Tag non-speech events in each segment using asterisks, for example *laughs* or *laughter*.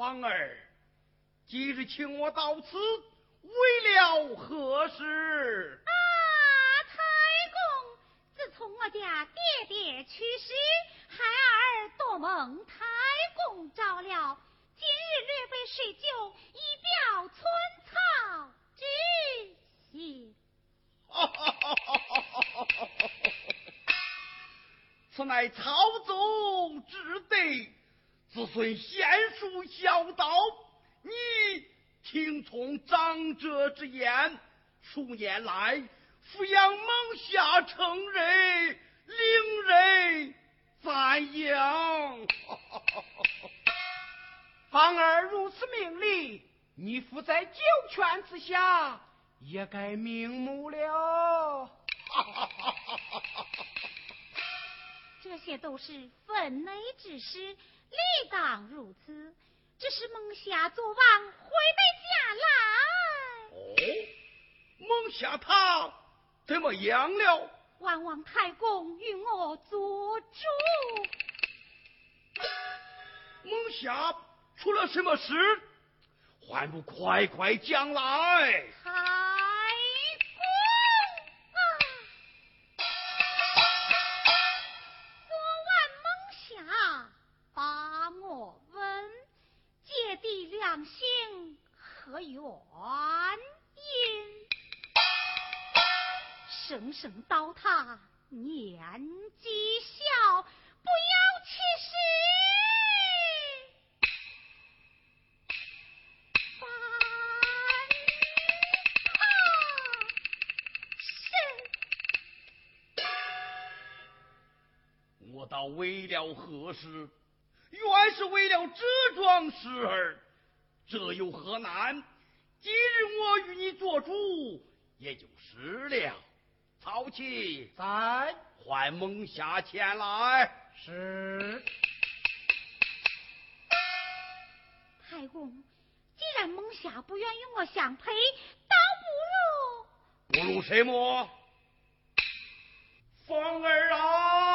芳儿，今日请我到此为了何事？啊，太公，自从我家爹爹去世，孩蒙太公照料，今日略备水酒，以表寸草之心。此乃曹宗之德，子孙贤淑孝道，你。听从长者之言，数年来抚养蒙夏成人，令人赞扬。*laughs* 方儿如此命理，你父在九泉之下，也该瞑目了。*laughs* 这些都是分内之事，理当如此。只是孟夏昨晚回北家来。哦，孟夏他怎么样了？万望太公与我做主。孟霞出了什么事？还不快快讲来！太公啊，昨晚梦霞把我问，姐弟两心何缘？声声叨他年纪小，不要起誓。我倒为了何事？原是为了这桩事儿。这有何难？今日我与你做主，也就是了。曹七在，唤孟夏前来。是。太公，既然孟夏不愿与我相配，倒不如不如什么？凤儿啊！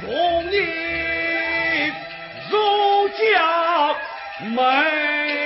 从你入家门。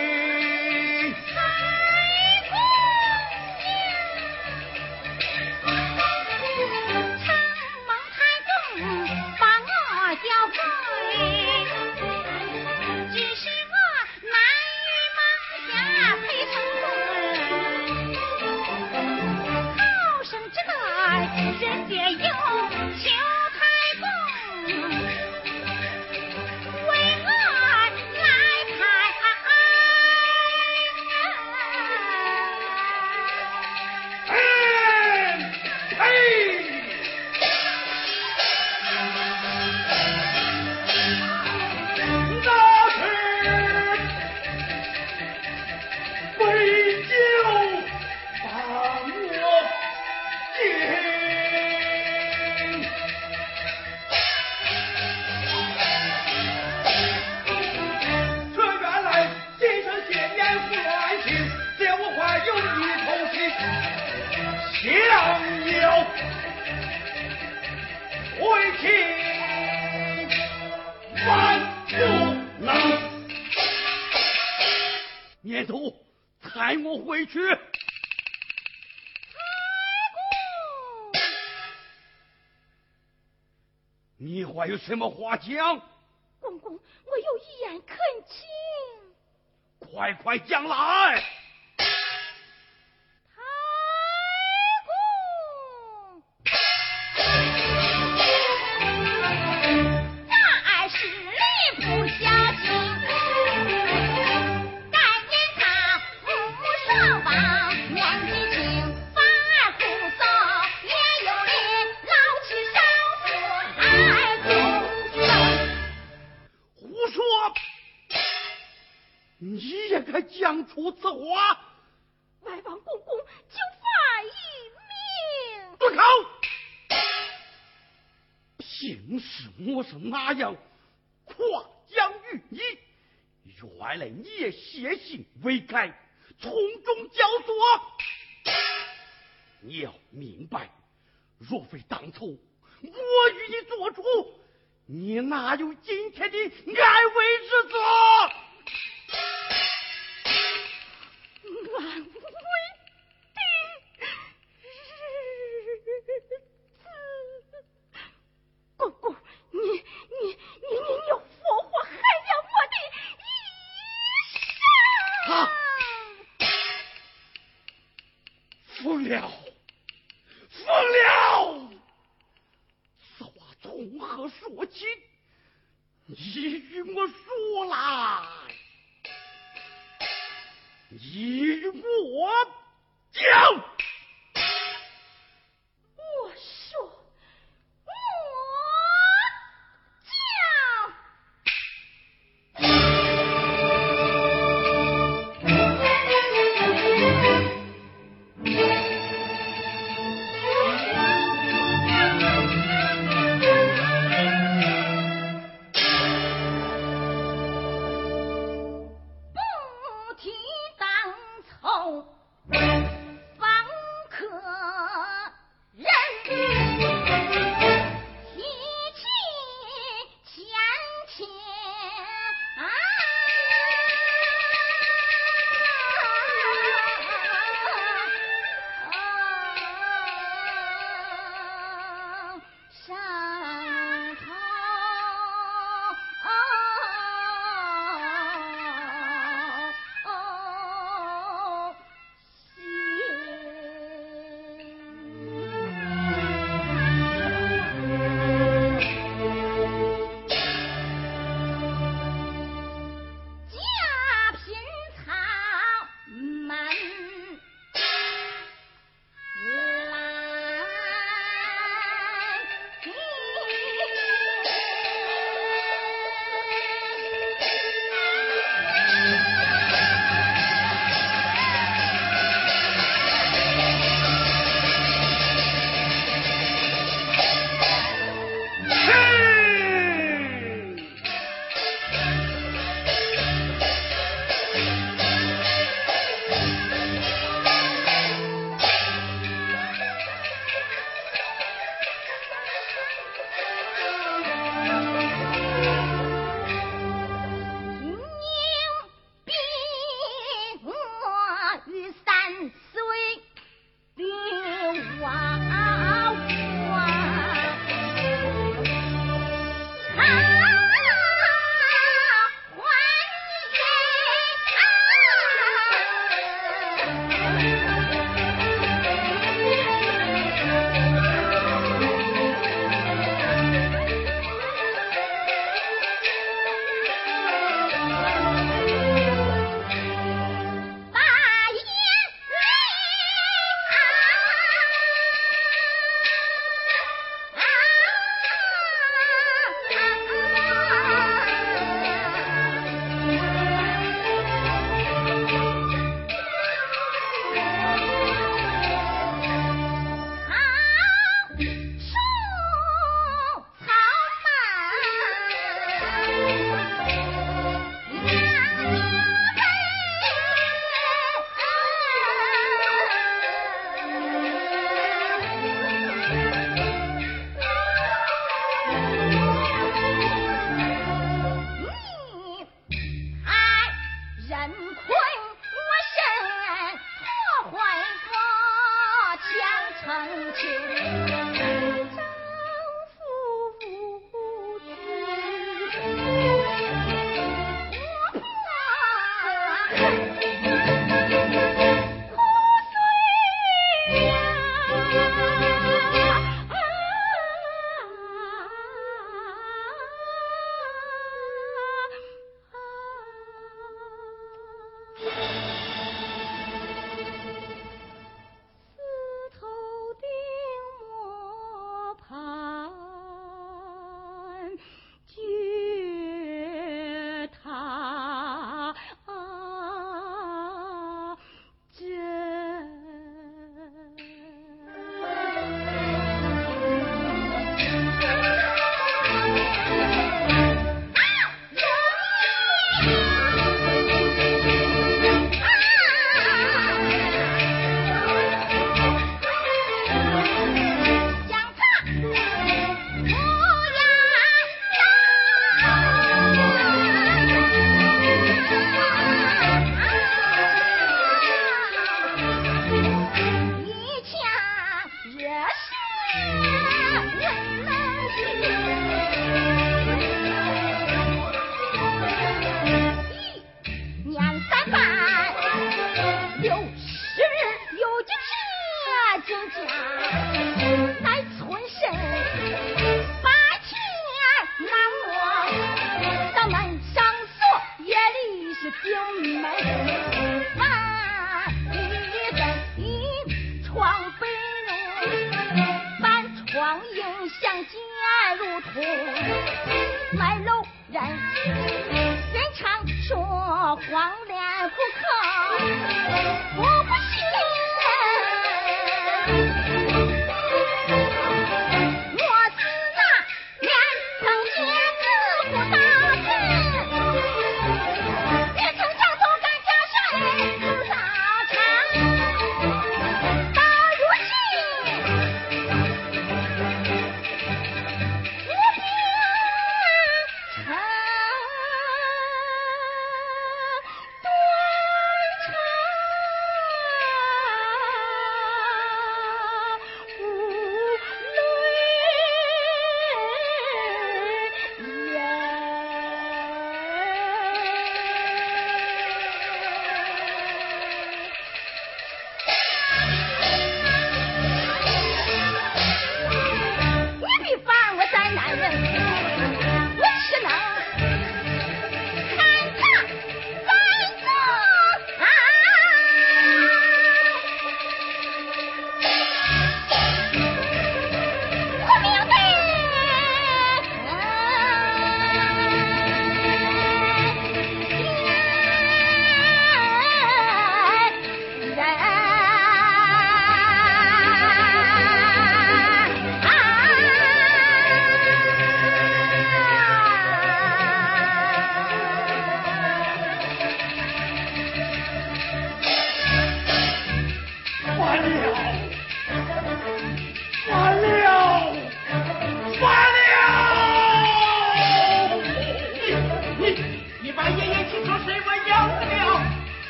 什么话讲？公公，我有一言恳请。快快讲来。出此祸，外王公公就法一命。住口！平时我是哪样夸奖于你，原来你也写信未改，从中教唆。你要明白，若非当初我与你做主，你哪有今天的安危之子？安 *laughs*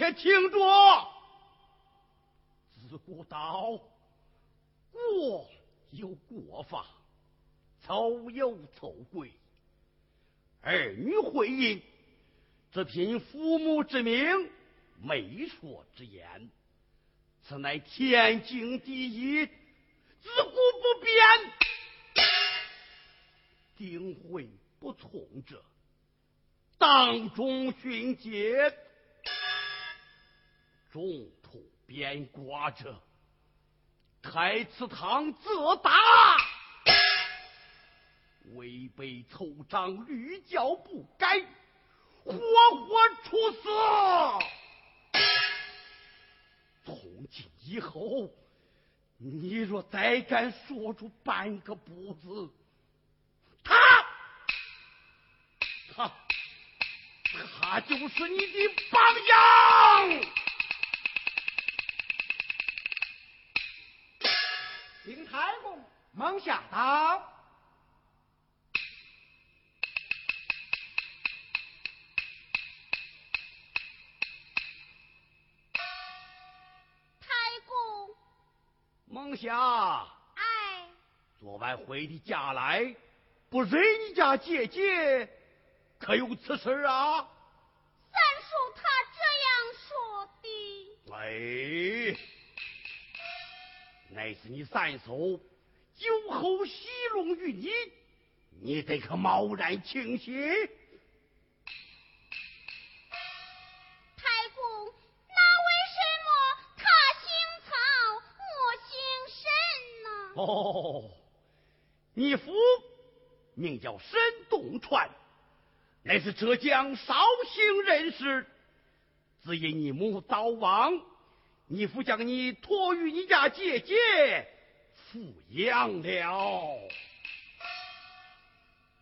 且听着，自古道，过有过法，凑有凑规，儿女婚姻只凭父母之命，媒妁之言，此乃天经地义，自古不变。定会不从者，当众训诫；中途变卦者，开祠堂责打。违背凑章屡教不改，活活处死。从今以后，你若再敢说出半个不字，他，他，他就是你的榜样。公，蒙下道。孟霞，哎，昨晚回的家来，不认你家姐姐，可有此事啊？三叔他这样说的。哎，乃是你三叔酒后戏弄于你，你得可贸然轻信？哦，你父名叫沈东川，乃是浙江绍兴人士。只因你母早亡，你父将你托于你家姐姐抚养了。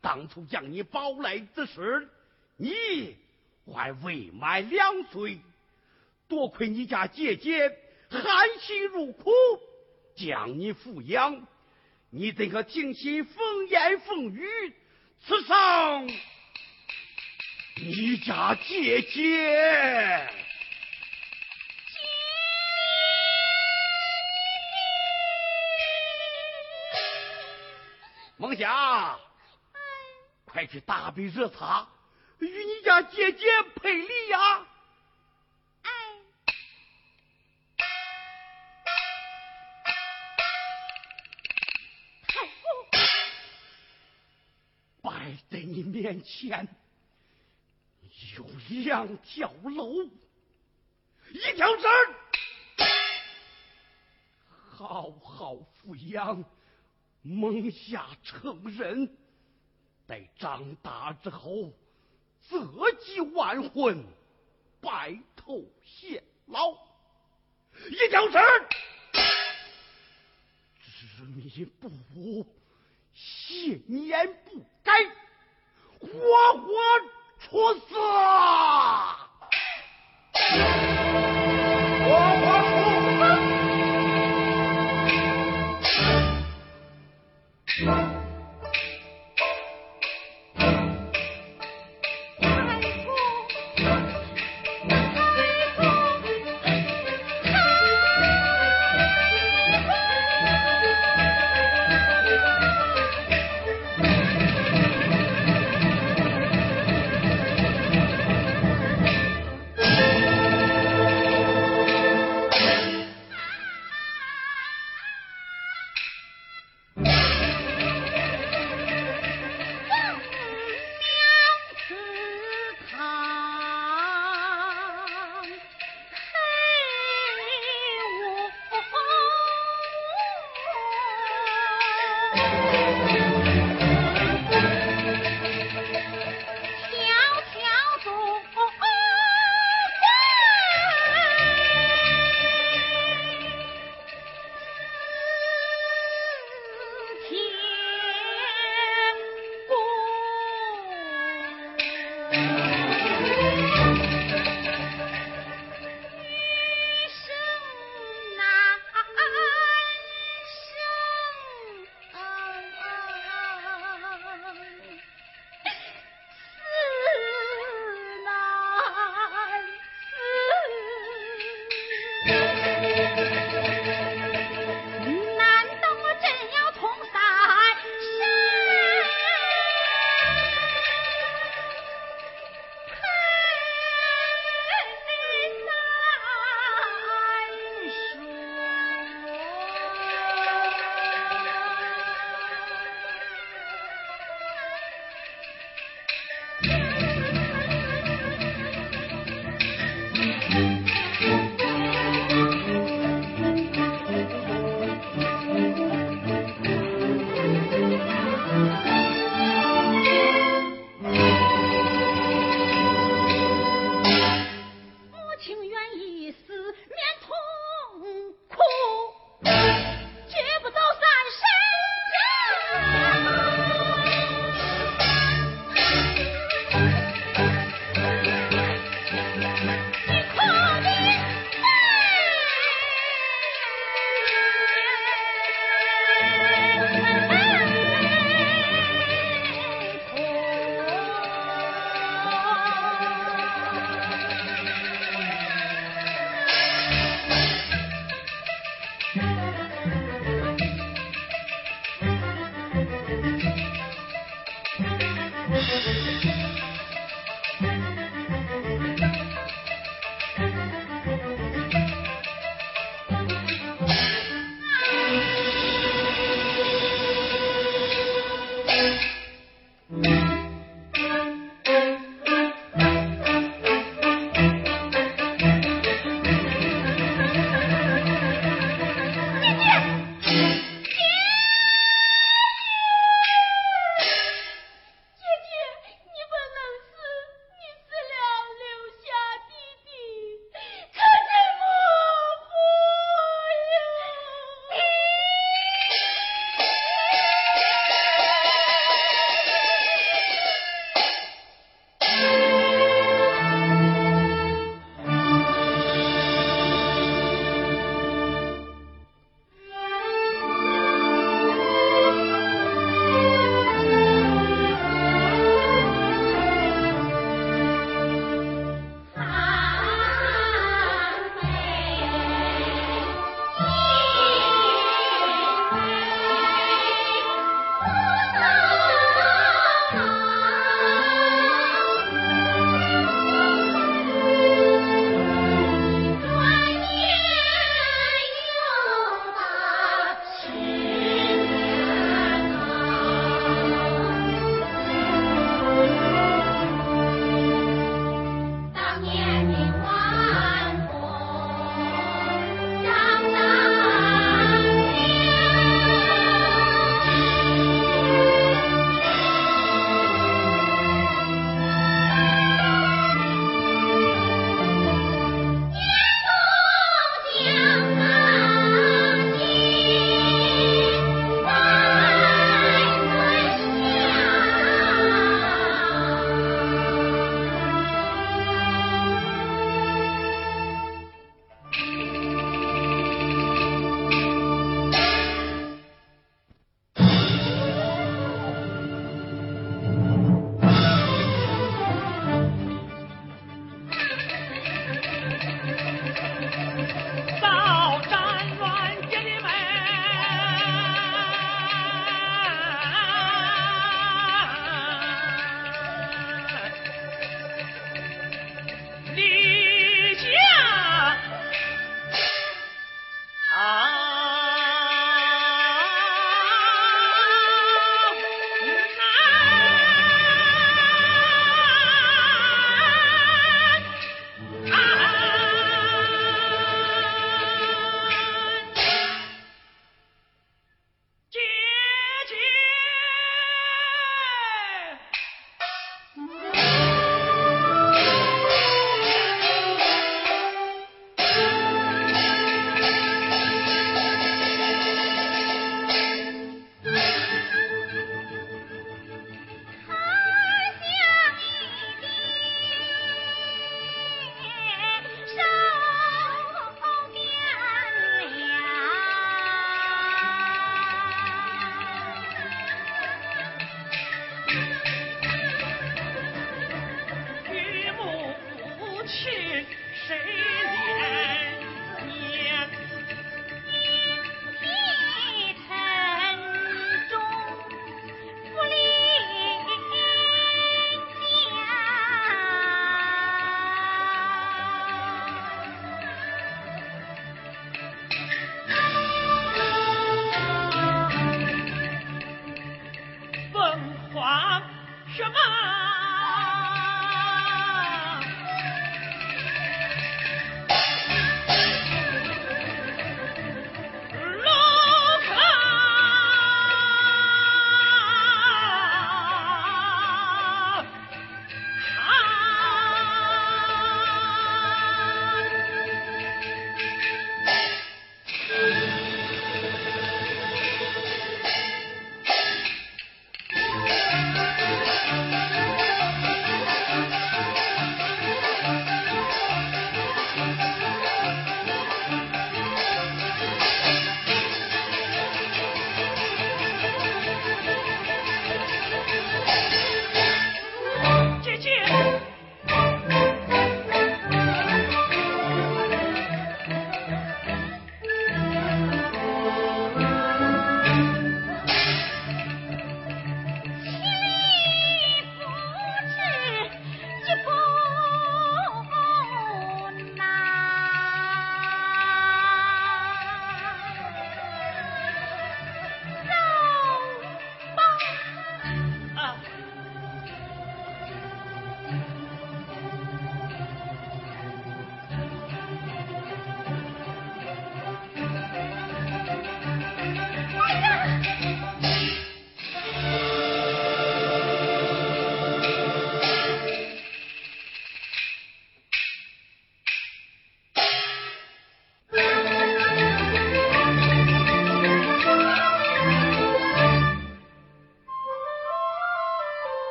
当初将你抱来之时，你还未满两岁，多亏你家姐姐含辛茹苦。将你抚养，你怎可听信风言风语，刺伤你家姐姐？孟霞，快去打杯热茶，与你家姐姐赔礼呀！在你面前有两条路，一条是好好抚养，蒙下成人，待长大之后择吉完婚，白头偕老；一条是执迷不悟，信言不改。活活处死！活活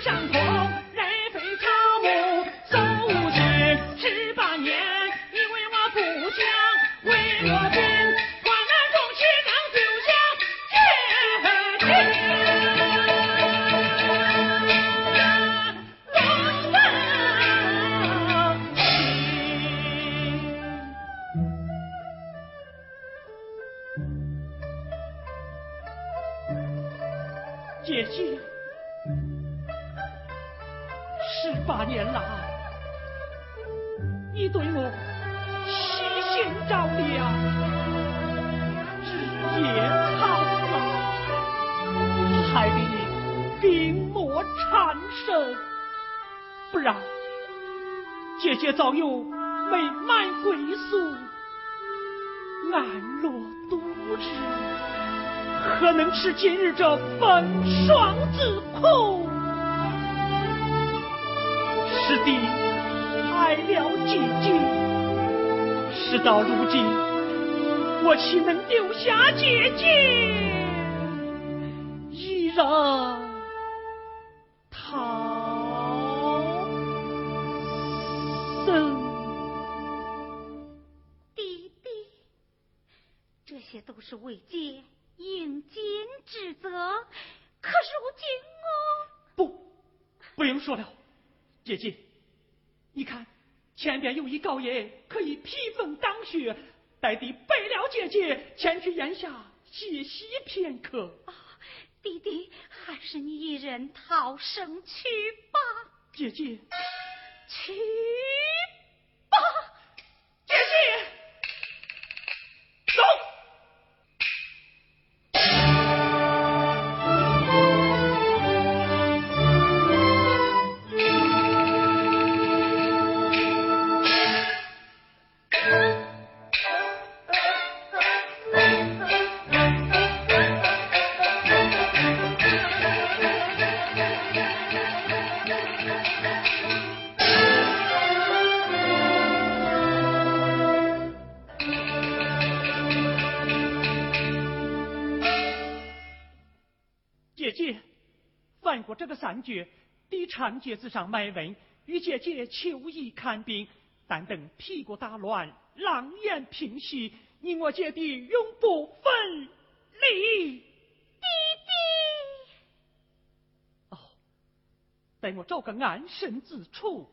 上是为姐应尽职责，可如今我不不用说了，姐姐，你看前边有一高爷可以披风挡雪，待弟背了姐姐前去檐下歇息片刻。啊弟弟，还是你一人逃生去吧。姐姐，去。这个三绝，抵长街子上买文，与姐姐求医看病，但等屁股打乱，狼烟平息，你我姐弟永不分离。弟弟，哦，待我找个安身之处。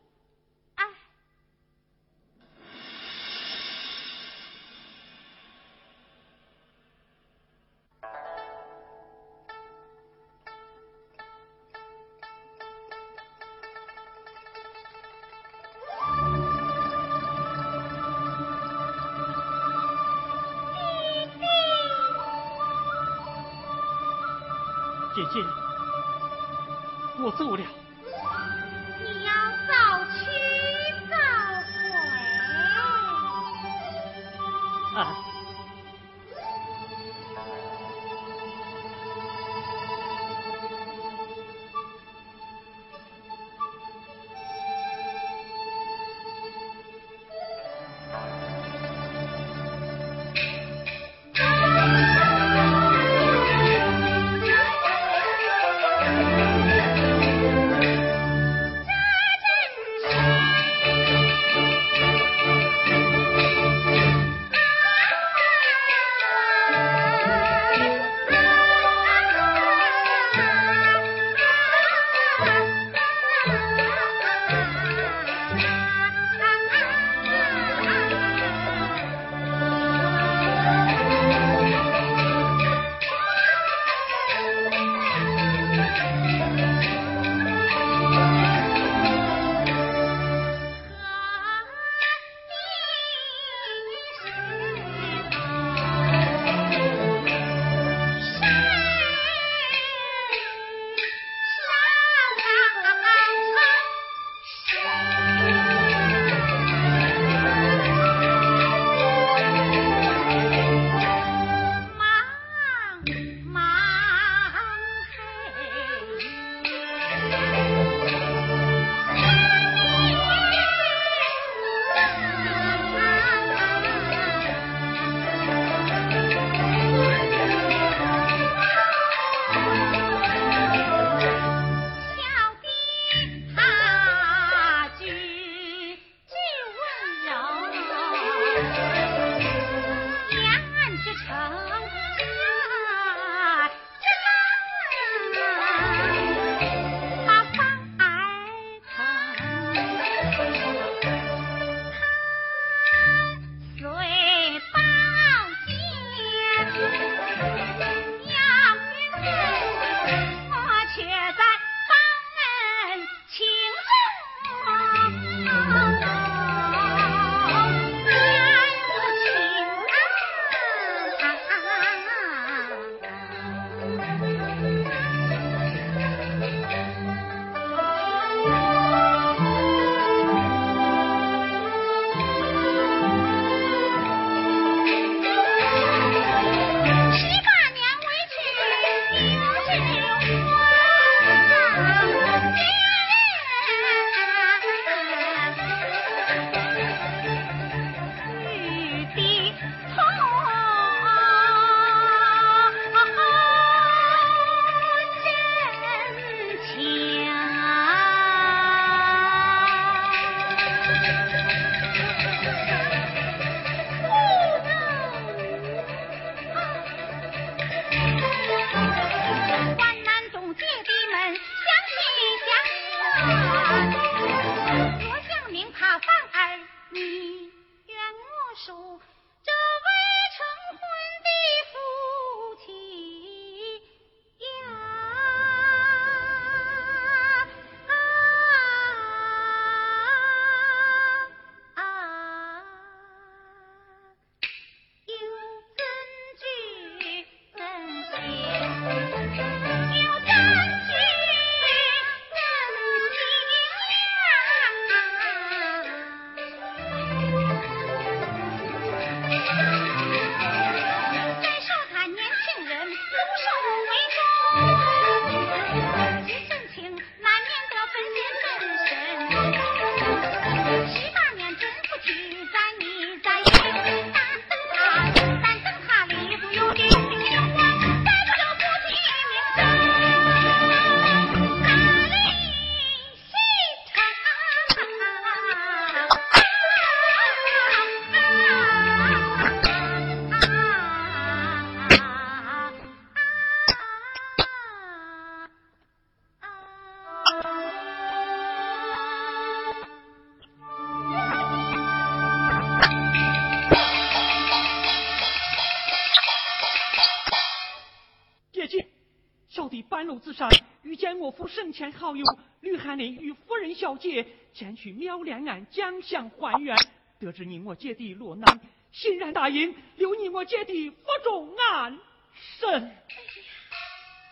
生前好友吕汉林与夫人小姐前去苗梁岸将相还原，得知你我姐弟落难，欣然答应留你我姐弟负重安身。哎呀，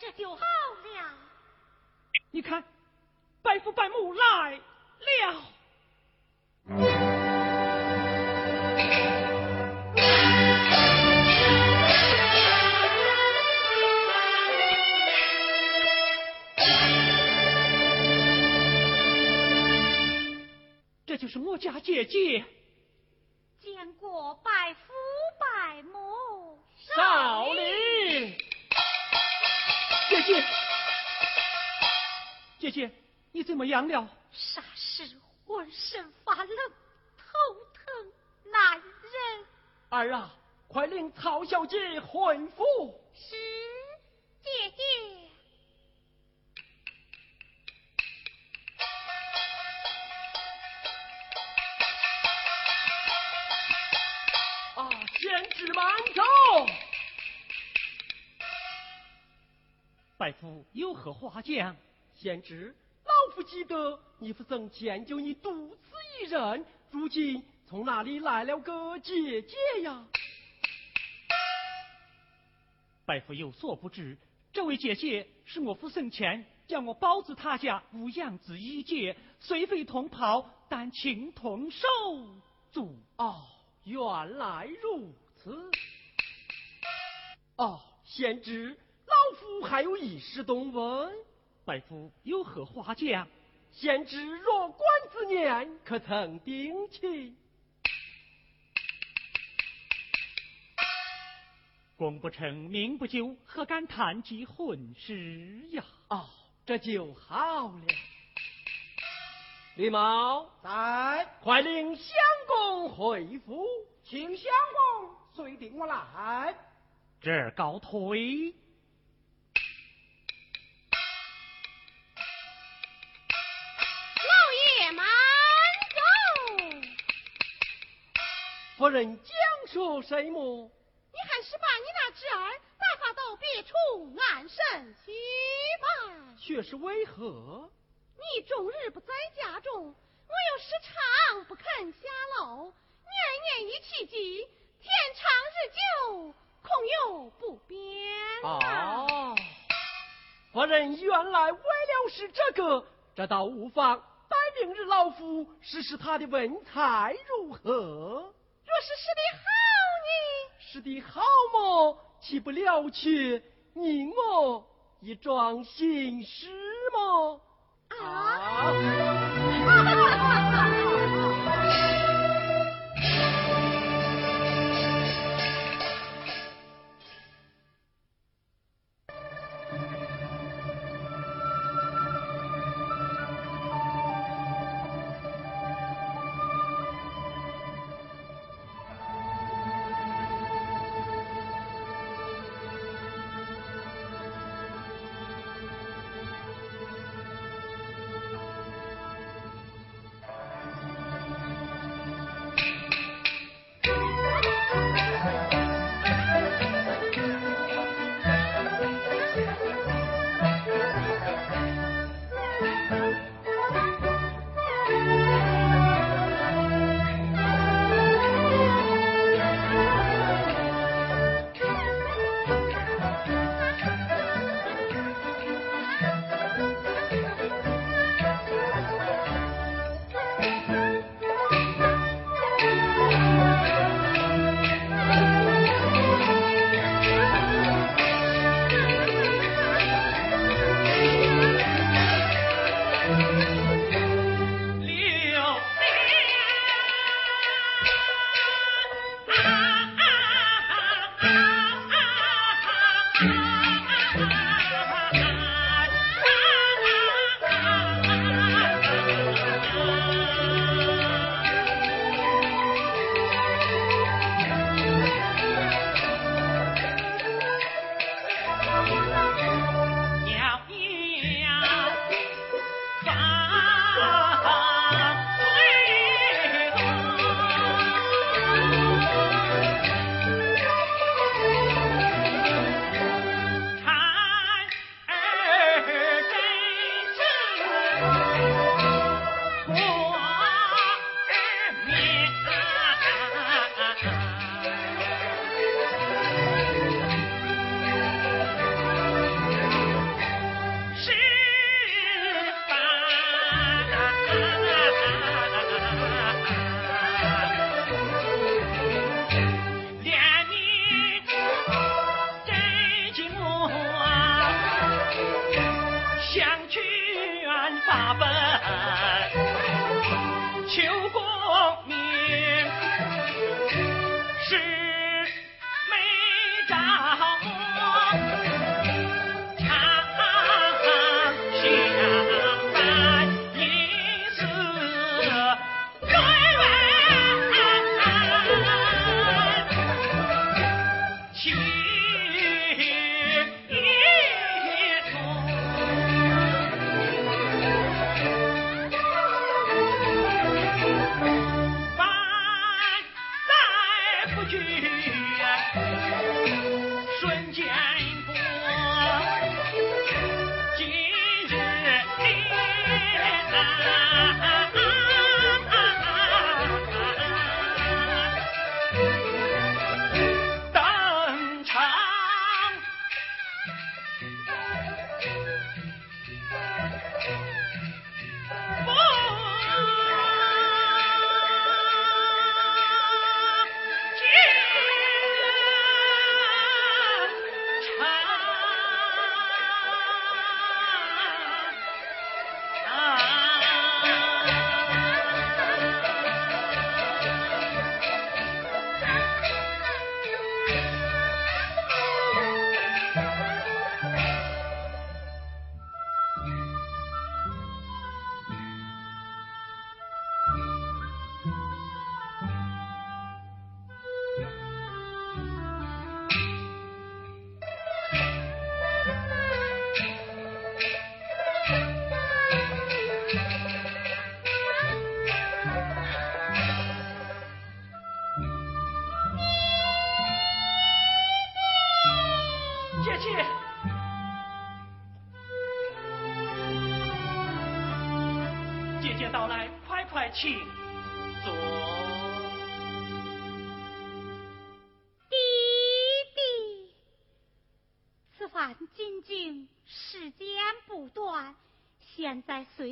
这就好了。你看，白父白母来了。是我家姐姐，见过百夫百母，少林。姐姐，姐姐，你怎么样了？霎时浑身发冷，头疼难忍。儿啊，快领曹小姐回府。是，姐姐。是慢走，拜夫有何话讲？贤侄，老夫记得你父曾迁就你独自一人，如今从哪里来了个姐姐呀？拜夫有所不知，这位姐姐是我父生前叫我包子他家无养子一姐，虽非同袍，但情同手足。哦，原来如。此哦，贤侄，老夫还有一事东问，拜夫有何话讲？贤侄若冠之年，可曾定亲？功不成名不就，何敢谈及婚事呀？哦，这就好了。李某在，快令相公回府，请相公。随定我来，这儿告退。老爷慢走。夫人讲说什么？你还是把你那侄儿打发到别处安身去吧。却是为何？你终日不在家中，我又时常不肯下楼，年年一起急。天长日久，恐有不便啊！夫人原来为了是这个，这倒无妨。待明日老夫试试他的文采如何？若是试的好呢？试的好么？岂不了却你我一桩心事么？啊！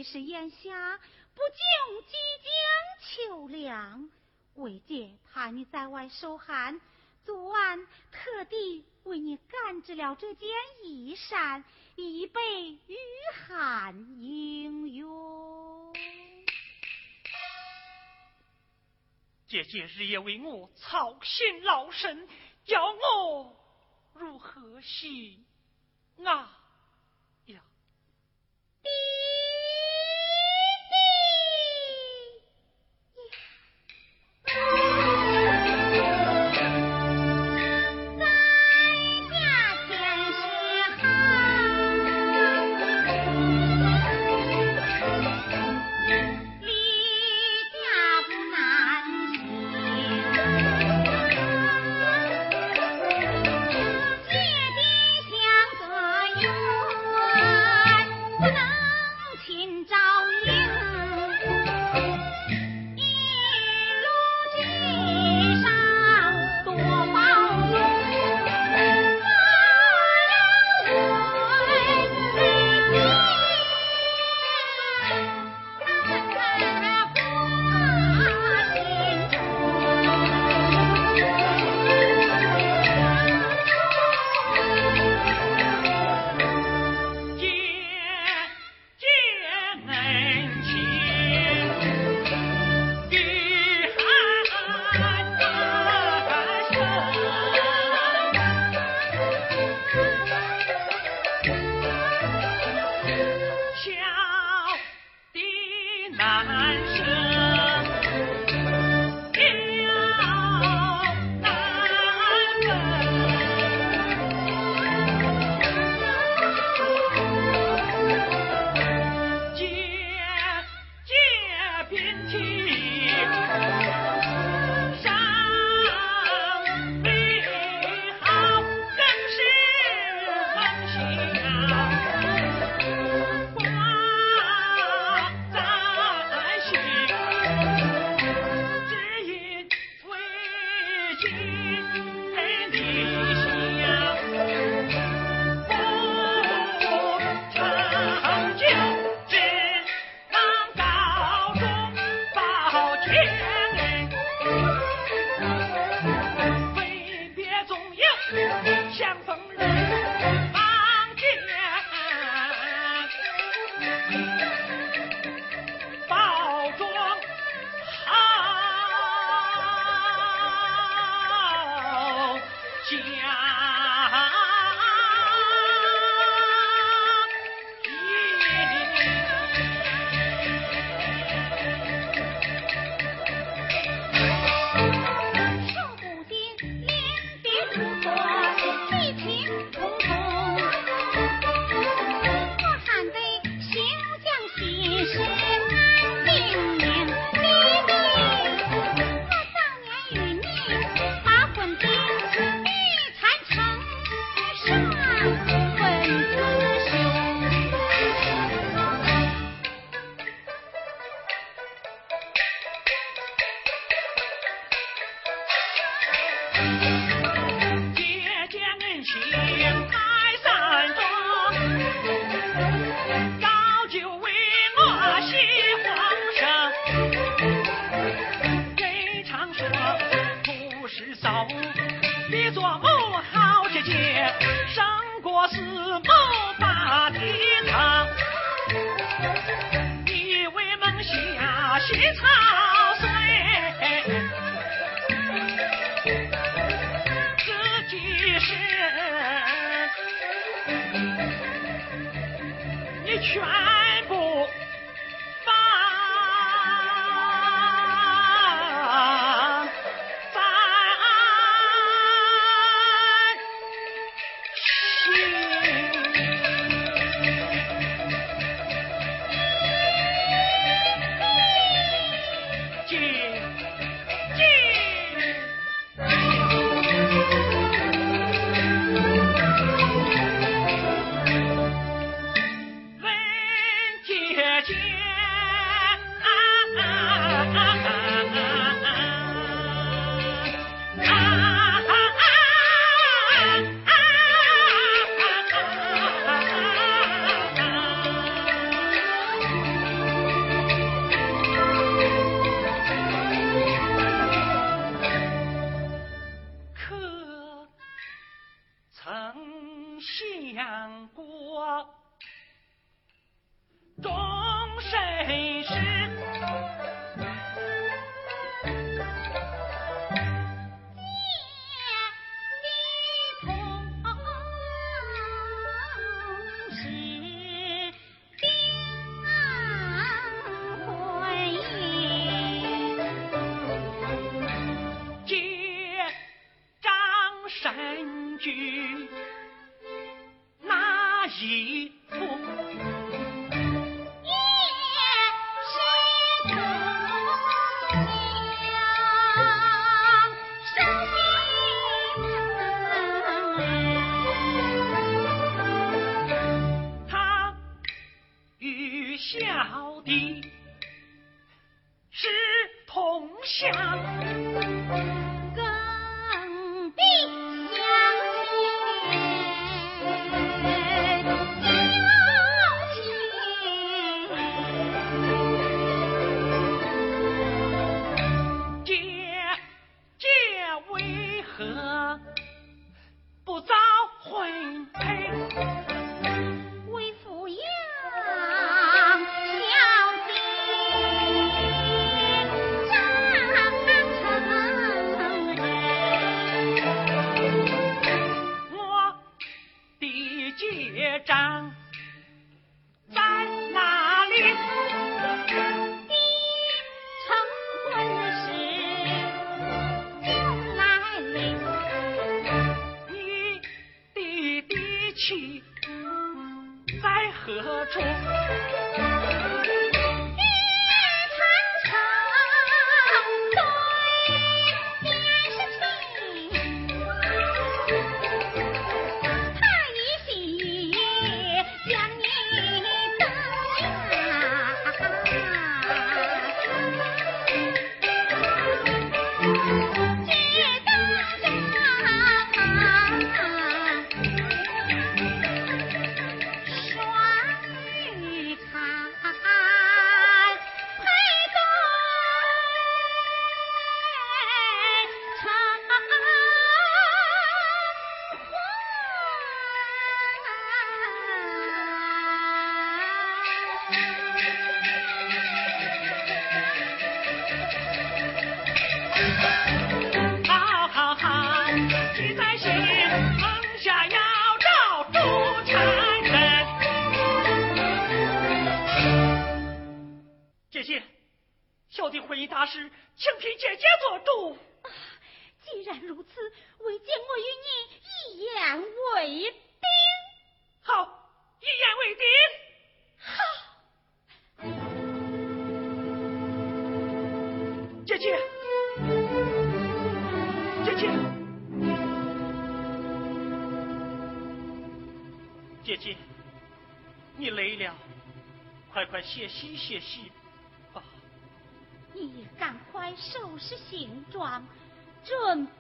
虽是眼下不久即将秋凉，为姐怕你在外受寒，昨晚特地为你赶制了这件衣衫，以备御寒应用。姐姐日夜为我操心劳神，叫我如何行啊？去歇息吧。你赶快收拾行装，准。备。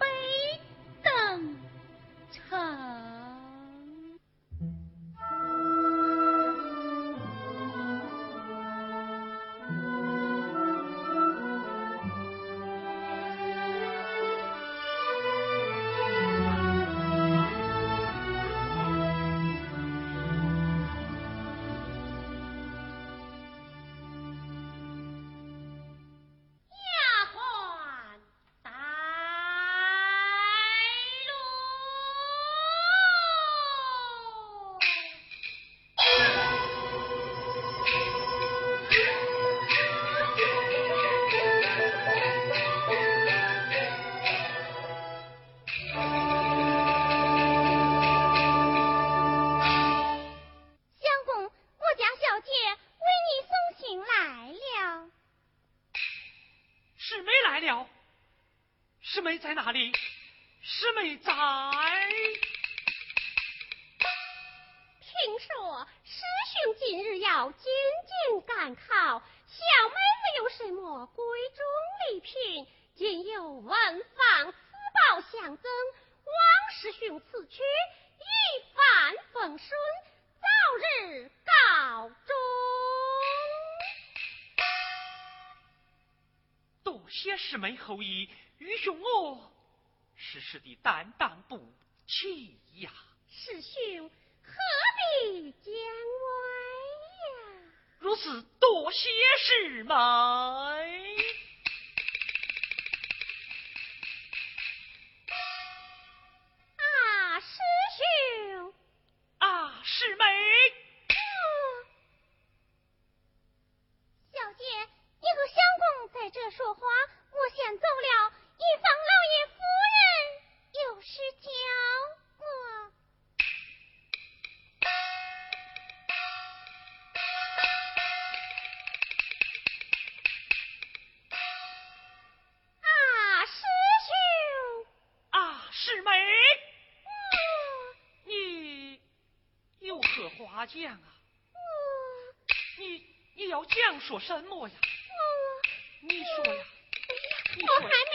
后裔，愚兄我是时的丹大将啊。你你要讲说什么呀你说呀。我还没